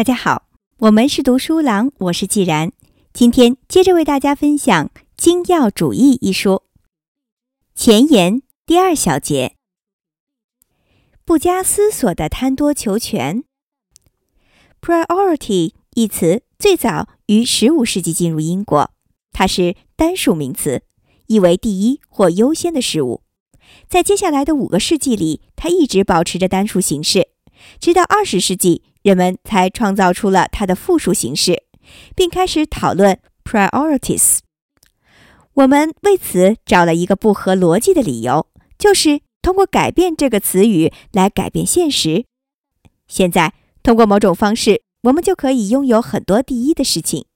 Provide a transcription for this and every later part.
大家好，我们是读书郎，我是既然。今天接着为大家分享《精要主义》一书前言第二小节：不加思索的贪多求全。Priority 一词最早于十五世纪进入英国，它是单数名词，意为第一或优先的事物。在接下来的五个世纪里，它一直保持着单数形式，直到二十世纪。人们才创造出了它的复数形式，并开始讨论 priorities。我们为此找了一个不合逻辑的理由，就是通过改变这个词语来改变现实。现在，通过某种方式，我们就可以拥有很多第一的事情。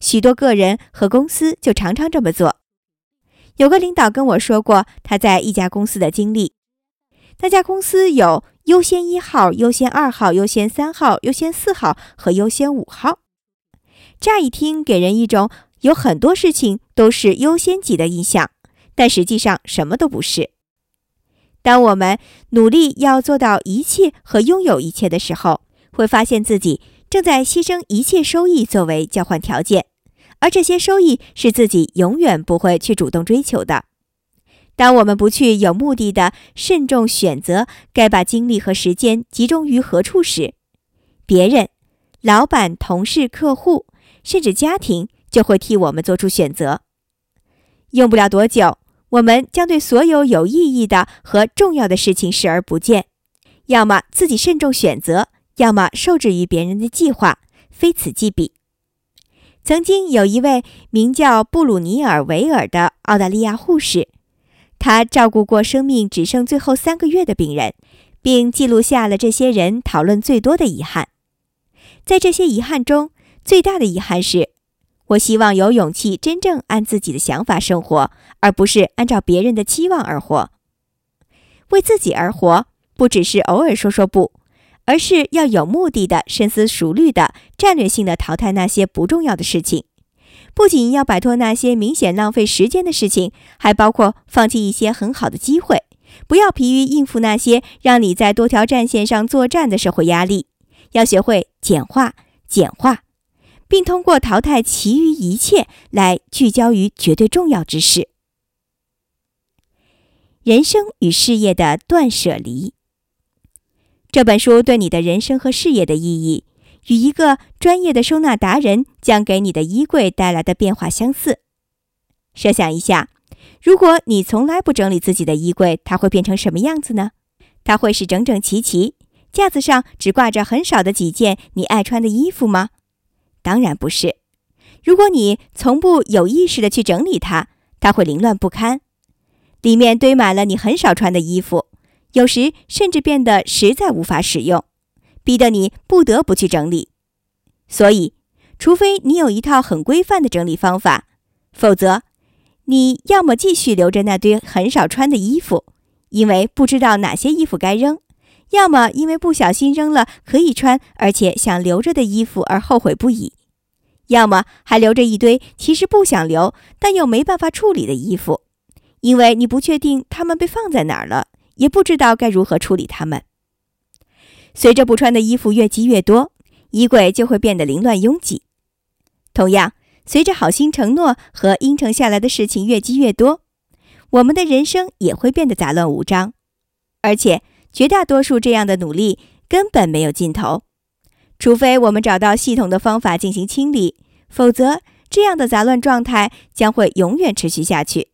许多个人和公司就常常这么做。有个领导跟我说过他在一家公司的经历，那家公司有。优先一号、优先二号、优先三号、优先四号和优先五号，乍一听给人一种有很多事情都是优先级的印象，但实际上什么都不是。当我们努力要做到一切和拥有一切的时候，会发现自己正在牺牲一切收益作为交换条件，而这些收益是自己永远不会去主动追求的。当我们不去有目的的慎重选择该把精力和时间集中于何处时，别人、老板、同事、客户，甚至家庭就会替我们做出选择。用不了多久，我们将对所有有意义的和重要的事情视而不见，要么自己慎重选择，要么受制于别人的计划，非此即彼。曾经有一位名叫布鲁尼尔·维尔的澳大利亚护士。他照顾过生命只剩最后三个月的病人，并记录下了这些人讨论最多的遗憾。在这些遗憾中，最大的遗憾是：我希望有勇气真正按自己的想法生活，而不是按照别人的期望而活。为自己而活，不只是偶尔说说不，而是要有目的的、深思熟虑的、战略性的淘汰那些不重要的事情。不仅要摆脱那些明显浪费时间的事情，还包括放弃一些很好的机会。不要疲于应付那些让你在多条战线上作战的社会压力。要学会简化、简化，并通过淘汰其余一切来聚焦于绝对重要之事。人生与事业的断舍离。这本书对你的人生和事业的意义。与一个专业的收纳达人将给你的衣柜带来的变化相似。设想一下，如果你从来不整理自己的衣柜，它会变成什么样子呢？它会是整整齐齐，架子上只挂着很少的几件你爱穿的衣服吗？当然不是。如果你从不有意识的去整理它，它会凌乱不堪，里面堆满了你很少穿的衣服，有时甚至变得实在无法使用。逼得你不得不去整理，所以，除非你有一套很规范的整理方法，否则，你要么继续留着那堆很少穿的衣服，因为不知道哪些衣服该扔；要么因为不小心扔了可以穿而且想留着的衣服而后悔不已；要么还留着一堆其实不想留但又没办法处理的衣服，因为你不确定它们被放在哪儿了，也不知道该如何处理它们。随着不穿的衣服越积越多，衣柜就会变得凌乱拥挤。同样，随着好心承诺和应承下来的事情越积越多，我们的人生也会变得杂乱无章。而且，绝大多数这样的努力根本没有尽头，除非我们找到系统的方法进行清理，否则这样的杂乱状态将会永远持续下去。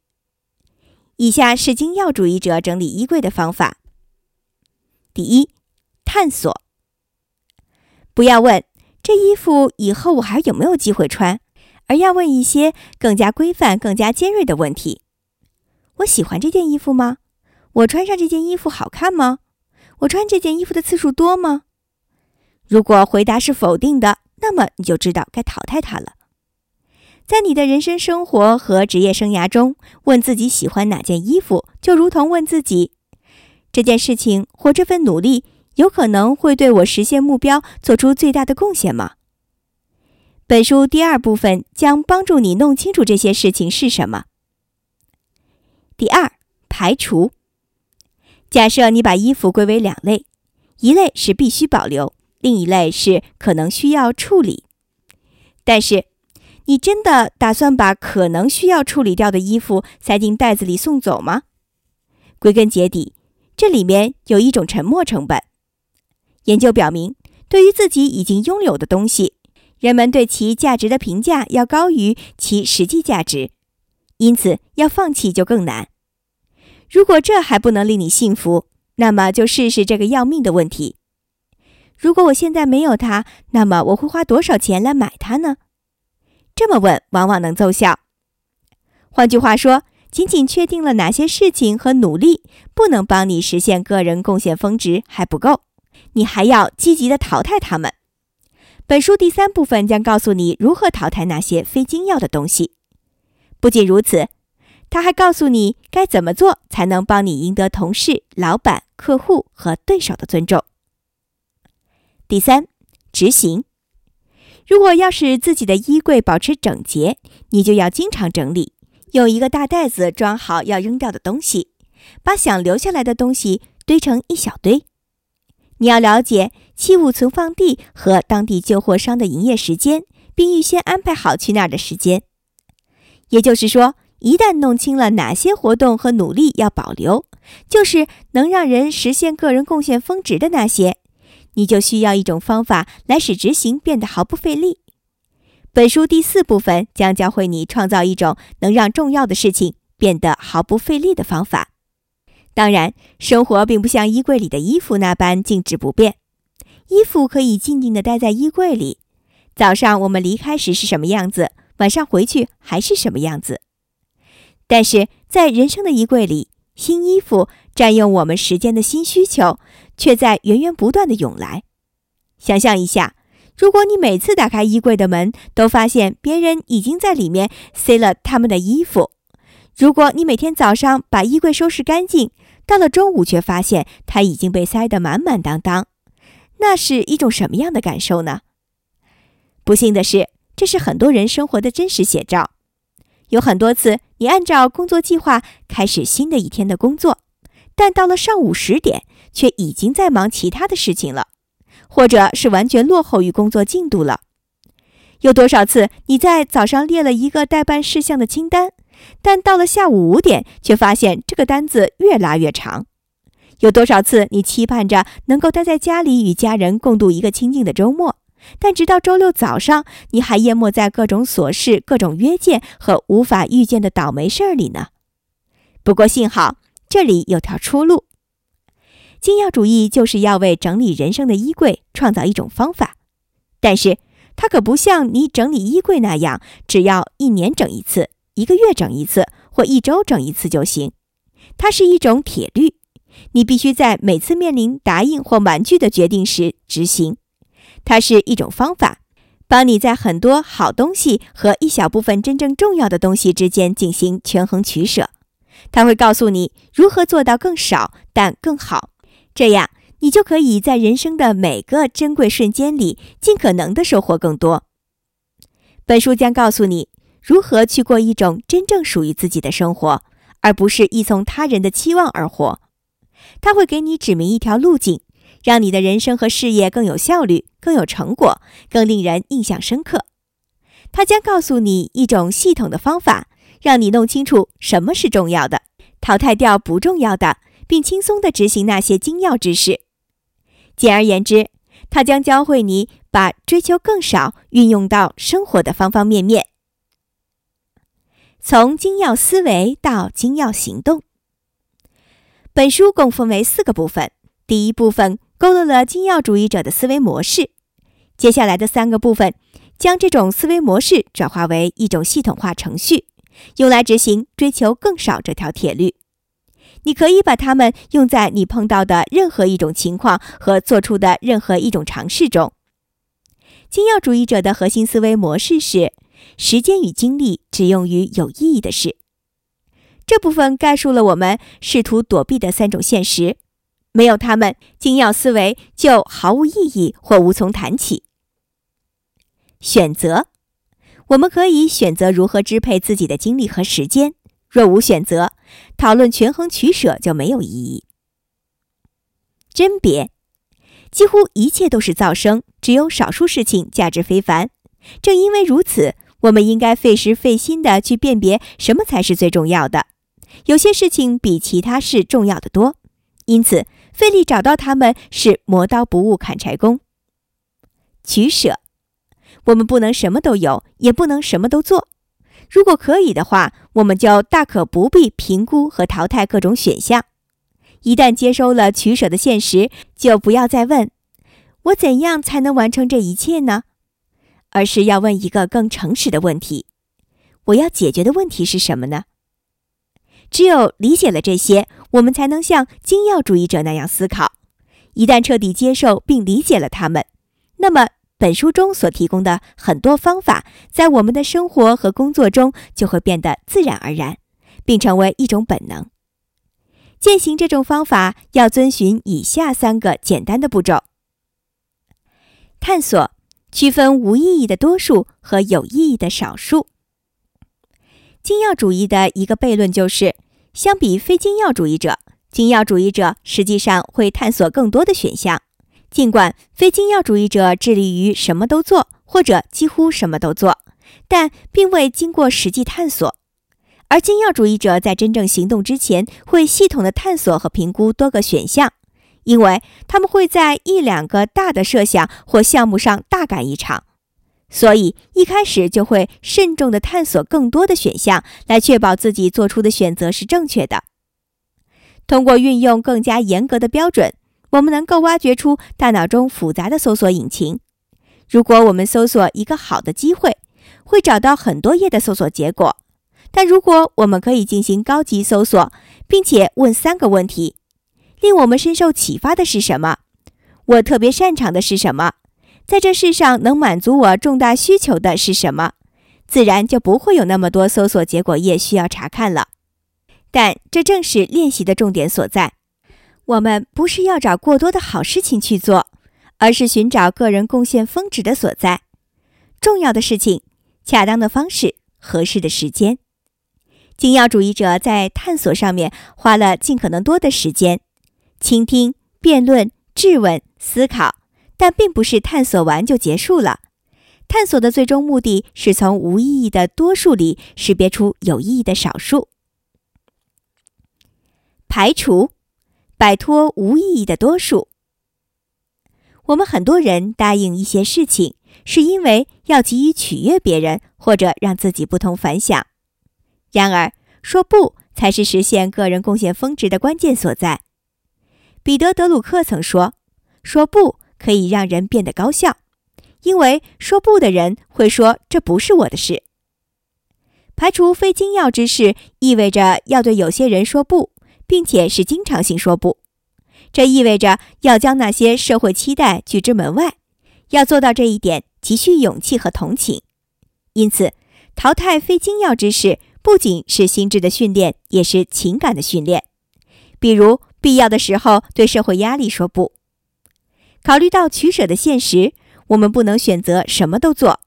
以下是精要主义者整理衣柜的方法：第一。探索，不要问这衣服以后我还有没有机会穿，而要问一些更加规范、更加尖锐的问题。我喜欢这件衣服吗？我穿上这件衣服好看吗？我穿这件衣服的次数多吗？如果回答是否定的，那么你就知道该淘汰它了。在你的人生、生活和职业生涯中，问自己喜欢哪件衣服，就如同问自己这件事情或这份努力。有可能会对我实现目标做出最大的贡献吗？本书第二部分将帮助你弄清楚这些事情是什么。第二，排除。假设你把衣服归为两类，一类是必须保留，另一类是可能需要处理。但是，你真的打算把可能需要处理掉的衣服塞进袋子里送走吗？归根结底，这里面有一种沉没成本。研究表明，对于自己已经拥有的东西，人们对其价值的评价要高于其实际价值，因此要放弃就更难。如果这还不能令你信服，那么就试试这个要命的问题：如果我现在没有它，那么我会花多少钱来买它呢？这么问往往能奏效。换句话说，仅仅确定了哪些事情和努力不能帮你实现个人贡献峰值还不够，你还要积极的淘汰它们。本书第三部分将告诉你如何淘汰那些非精要的东西。不仅如此，他还告诉你该怎么做才能帮你赢得同事、老板、客户和对手的尊重。第三，执行。如果要使自己的衣柜保持整洁，你就要经常整理，用一个大袋子装好要扔掉的东西，把想留下来的东西堆成一小堆。你要了解器物存放地和当地旧货商的营业时间，并预先安排好去那儿的时间。也就是说，一旦弄清了哪些活动和努力要保留，就是能让人实现个人贡献峰值的那些。你就需要一种方法来使执行变得毫不费力。本书第四部分将教会你创造一种能让重要的事情变得毫不费力的方法。当然，生活并不像衣柜里的衣服那般静止不变，衣服可以静静地待在衣柜里。早上我们离开时是什么样子，晚上回去还是什么样子。但是在人生的衣柜里，新衣服占用我们时间的新需求。却在源源不断的涌来。想象一下，如果你每次打开衣柜的门，都发现别人已经在里面塞了他们的衣服；如果你每天早上把衣柜收拾干净，到了中午却发现它已经被塞得满满当当，那是一种什么样的感受呢？不幸的是，这是很多人生活的真实写照。有很多次，你按照工作计划开始新的一天的工作，但到了上午十点。却已经在忙其他的事情了，或者是完全落后于工作进度了。有多少次你在早上列了一个待办事项的清单，但到了下午五点，却发现这个单子越拉越长？有多少次你期盼着能够待在家里与家人共度一个清静的周末，但直到周六早上，你还淹没在各种琐事、各种约见和无法预见的倒霉事儿里呢？不过幸好，这里有条出路。精要主义就是要为整理人生的衣柜创造一种方法，但是它可不像你整理衣柜那样，只要一年整一次、一个月整一次或一周整一次就行。它是一种铁律，你必须在每次面临答应或婉拒的决定时执行。它是一种方法，帮你在很多好东西和一小部分真正重要的东西之间进行权衡取舍。它会告诉你如何做到更少但更好。这样，你就可以在人生的每个珍贵瞬间里，尽可能的收获更多。本书将告诉你如何去过一种真正属于自己的生活，而不是依从他人的期望而活。它会给你指明一条路径，让你的人生和事业更有效率、更有成果、更令人印象深刻。它将告诉你一种系统的方法，让你弄清楚什么是重要的，淘汰掉不重要的。并轻松地执行那些精要之事。简而言之，它将教会你把追求更少运用到生活的方方面面。从精要思维到精要行动。本书共分为四个部分。第一部分勾勒了精要主义者的思维模式。接下来的三个部分将这种思维模式转化为一种系统化程序，用来执行追求更少这条铁律。你可以把它们用在你碰到的任何一种情况和做出的任何一种尝试中。精要主义者的核心思维模式是：时间与精力只用于有意义的事。这部分概述了我们试图躲避的三种现实，没有它们，精要思维就毫无意义或无从谈起。选择，我们可以选择如何支配自己的精力和时间。若无选择，讨论权衡取舍就没有意义。甄别，几乎一切都是噪声，只有少数事情价值非凡。正因为如此，我们应该费时费心地去辨别什么才是最重要的。有些事情比其他事重要的多，因此费力找到它们是磨刀不误砍柴工。取舍，我们不能什么都有，也不能什么都做。如果可以的话，我们就大可不必评估和淘汰各种选项。一旦接收了取舍的现实，就不要再问“我怎样才能完成这一切呢”，而是要问一个更诚实的问题：“我要解决的问题是什么呢？”只有理解了这些，我们才能像精要主义者那样思考。一旦彻底接受并理解了他们，那么。本书中所提供的很多方法，在我们的生活和工作中就会变得自然而然，并成为一种本能。践行这种方法要遵循以下三个简单的步骤：探索，区分无意义的多数和有意义的少数。精要主义的一个悖论就是，相比非精要主义者，精要主义者实际上会探索更多的选项。尽管非精要主义者致力于什么都做，或者几乎什么都做，但并未经过实际探索；而精要主义者在真正行动之前，会系统的探索和评估多个选项，因为他们会在一两个大的设想或项目上大干一场，所以一开始就会慎重的探索更多的选项，来确保自己做出的选择是正确的。通过运用更加严格的标准。我们能够挖掘出大脑中复杂的搜索引擎。如果我们搜索一个好的机会，会找到很多页的搜索结果。但如果我们可以进行高级搜索，并且问三个问题：令我们深受启发的是什么？我特别擅长的是什么？在这世上能满足我重大需求的是什么？自然就不会有那么多搜索结果页需要查看了。但这正是练习的重点所在。我们不是要找过多的好事情去做，而是寻找个人贡献峰值的所在。重要的事情、恰当的方式、合适的时间。精要主义者在探索上面花了尽可能多的时间，倾听、辩论、质问、思考，但并不是探索完就结束了。探索的最终目的是从无意义的多数里识别出有意义的少数，排除。摆脱无意义的多数。我们很多人答应一些事情，是因为要急于取悦别人，或者让自己不同凡响。然而，说不才是实现个人贡献峰值的关键所在。彼得·德鲁克曾说：“说不可以让人变得高效，因为说不的人会说这不是我的事。”排除非精要之事，意味着要对有些人说不。并且是经常性说不，这意味着要将那些社会期待拒之门外。要做到这一点，急需勇气和同情。因此，淘汰非精要之事，不仅是心智的训练，也是情感的训练。比如，必要的时候对社会压力说不。考虑到取舍的现实，我们不能选择什么都做。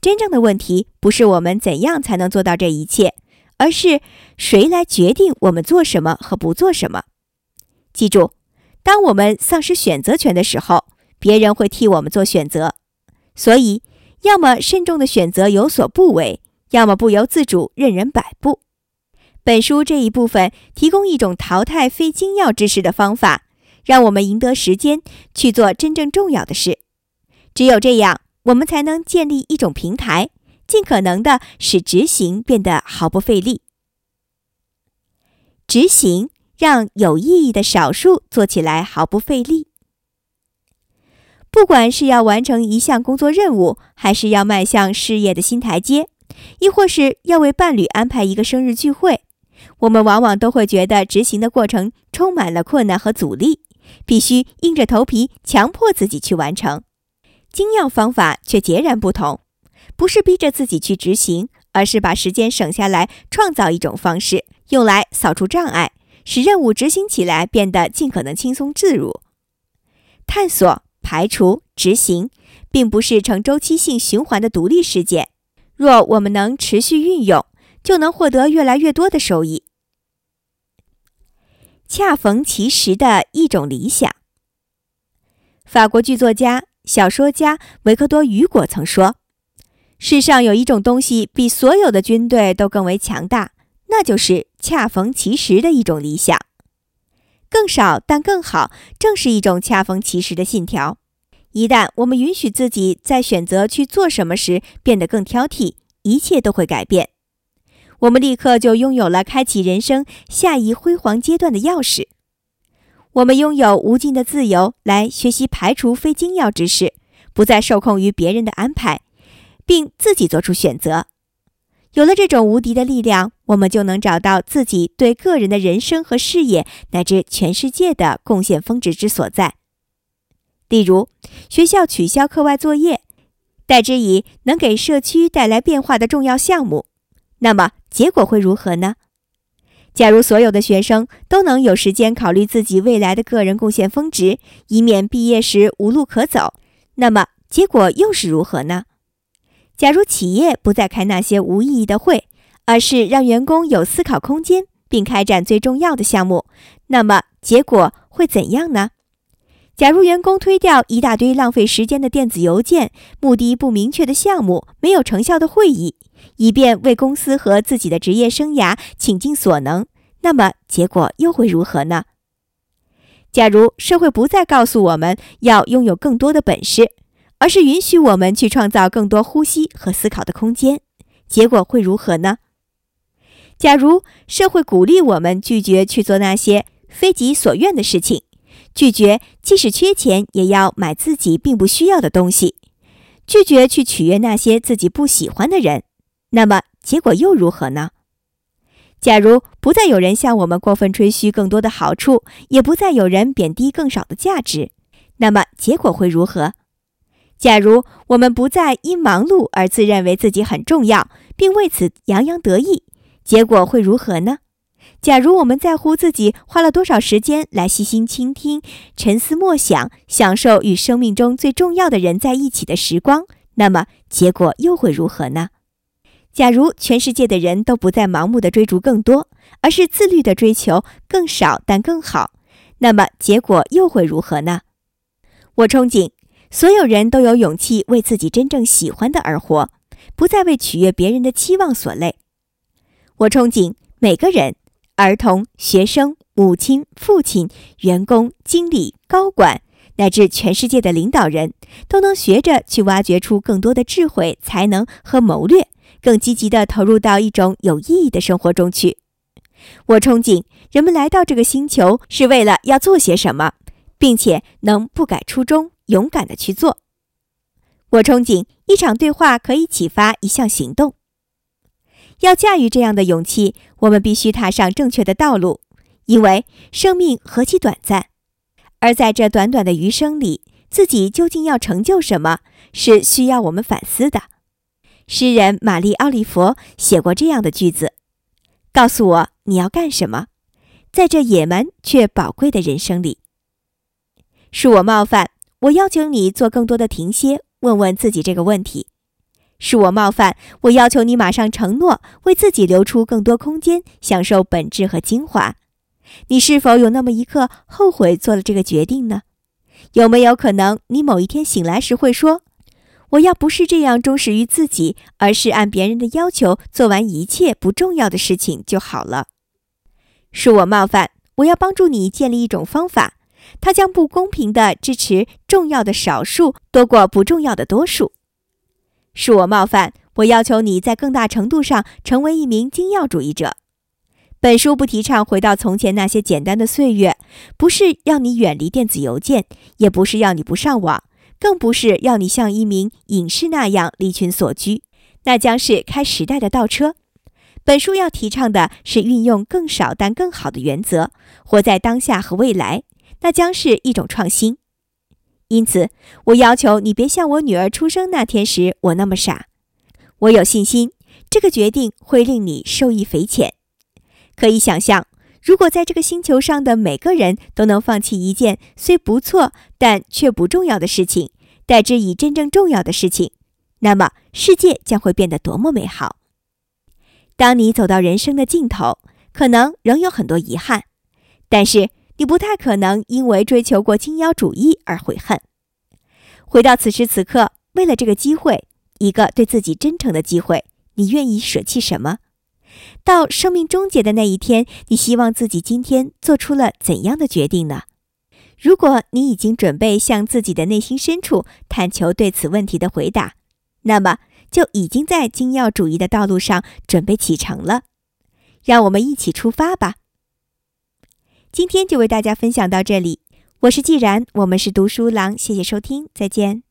真正的问题不是我们怎样才能做到这一切。而是谁来决定我们做什么和不做什么？记住，当我们丧失选择权的时候，别人会替我们做选择。所以，要么慎重的选择有所不为，要么不由自主任人摆布。本书这一部分提供一种淘汰非精要知识的方法，让我们赢得时间去做真正重要的事。只有这样，我们才能建立一种平台。尽可能的使执行变得毫不费力。执行让有意义的少数做起来毫不费力。不管是要完成一项工作任务，还是要迈向事业的新台阶，亦或是要为伴侣安排一个生日聚会，我们往往都会觉得执行的过程充满了困难和阻力，必须硬着头皮强迫自己去完成。精要方法却截然不同。不是逼着自己去执行，而是把时间省下来，创造一种方式，用来扫除障碍，使任务执行起来变得尽可能轻松自如。探索、排除、执行，并不是呈周期性循环的独立事件。若我们能持续运用，就能获得越来越多的收益。恰逢其时的一种理想。法国剧作家、小说家维克多·雨果曾说：“世上有一种东西比所有的军队都更为强大，那就是恰逢其时的一种理想。更少但更好，正是一种恰逢其时的信条。一旦我们允许自己在选择去做什么时变得更挑剔，一切都会改变。我们立刻就拥有了开启人生下一辉煌阶段的钥匙。”我们拥有无尽的自由来学习排除非精要之事，不再受控于别人的安排，并自己做出选择。有了这种无敌的力量，我们就能找到自己对个人的人生和事业乃至全世界的贡献峰值之所在。例如，学校取消课外作业，代之以能给社区带来变化的重要项目，那么结果会如何呢？假如所有的学生都能有时间考虑自己未来的个人贡献峰值，以免毕业时无路可走，那么结果又是如何呢？假如企业不再开那些无意义的会，而是让员工有思考空间，并开展最重要的项目，那么结果会怎样呢？假如员工推掉一大堆浪费时间的电子邮件、目的不明确的项目、没有成效的会议，以便为公司和自己的职业生涯倾尽所能，那么结果又会如何呢？假如社会不再告诉我们要拥有更多的本事，而是允许我们去创造更多呼吸和思考的空间，结果会如何呢？假如社会鼓励我们拒绝去做那些非己所愿的事情，拒绝即使缺钱也要买自己并不需要的东西，拒绝去取悦那些自己不喜欢的人。那么结果又如何呢？假如不再有人向我们过分吹嘘更多的好处，也不再有人贬低更少的价值，那么结果会如何？假如我们不再因忙碌而自认为自己很重要，并为此洋洋得意，结果会如何呢？假如我们在乎自己花了多少时间来细心倾听、沉思默想、享受与生命中最重要的人在一起的时光，那么结果又会如何呢？假如全世界的人都不再盲目的追逐更多，而是自律的追求更少但更好，那么结果又会如何呢？我憧憬所有人都有勇气为自己真正喜欢的而活，不再为取悦别人的期望所累。我憧憬每个人，儿童、学生、母亲、父亲、员工、经理、高管，乃至全世界的领导人，都能学着去挖掘出更多的智慧、才能和谋略。更积极地投入到一种有意义的生活中去。我憧憬人们来到这个星球是为了要做些什么，并且能不改初衷，勇敢地去做。我憧憬一场对话可以启发一项行动。要驾驭这样的勇气，我们必须踏上正确的道路，因为生命何其短暂，而在这短短的余生里，自己究竟要成就什么，是需要我们反思的。诗人玛丽·奥利弗写过这样的句子：“告诉我你要干什么，在这野蛮却宝贵的人生里。”恕我冒犯，我要求你做更多的停歇，问问自己这个问题。恕我冒犯，我要求你马上承诺，为自己留出更多空间，享受本质和精华。你是否有那么一刻后悔做了这个决定呢？有没有可能你某一天醒来时会说？我要不是这样忠实于自己，而是按别人的要求做完一切不重要的事情就好了。恕我冒犯，我要帮助你建立一种方法，它将不公平地支持重要的少数多过不重要的多数。恕我冒犯，我要求你在更大程度上成为一名精要主义者。本书不提倡回到从前那些简单的岁月，不是要你远离电子邮件，也不是要你不上网。更不是要你像一名隐士那样离群索居，那将是开时代的倒车。本书要提倡的是运用更少但更好的原则，活在当下和未来，那将是一种创新。因此，我要求你别像我女儿出生那天时我那么傻。我有信心，这个决定会令你受益匪浅。可以想象。如果在这个星球上的每个人都能放弃一件虽不错但却不重要的事情，代之以真正重要的事情，那么世界将会变得多么美好！当你走到人生的尽头，可能仍有很多遗憾，但是你不太可能因为追求过精要主义而悔恨。回到此时此刻，为了这个机会，一个对自己真诚的机会，你愿意舍弃什么？到生命终结的那一天，你希望自己今天做出了怎样的决定呢？如果你已经准备向自己的内心深处探求对此问题的回答，那么就已经在精要主义的道路上准备启程了。让我们一起出发吧！今天就为大家分享到这里，我是既然，我们是读书郎，谢谢收听，再见。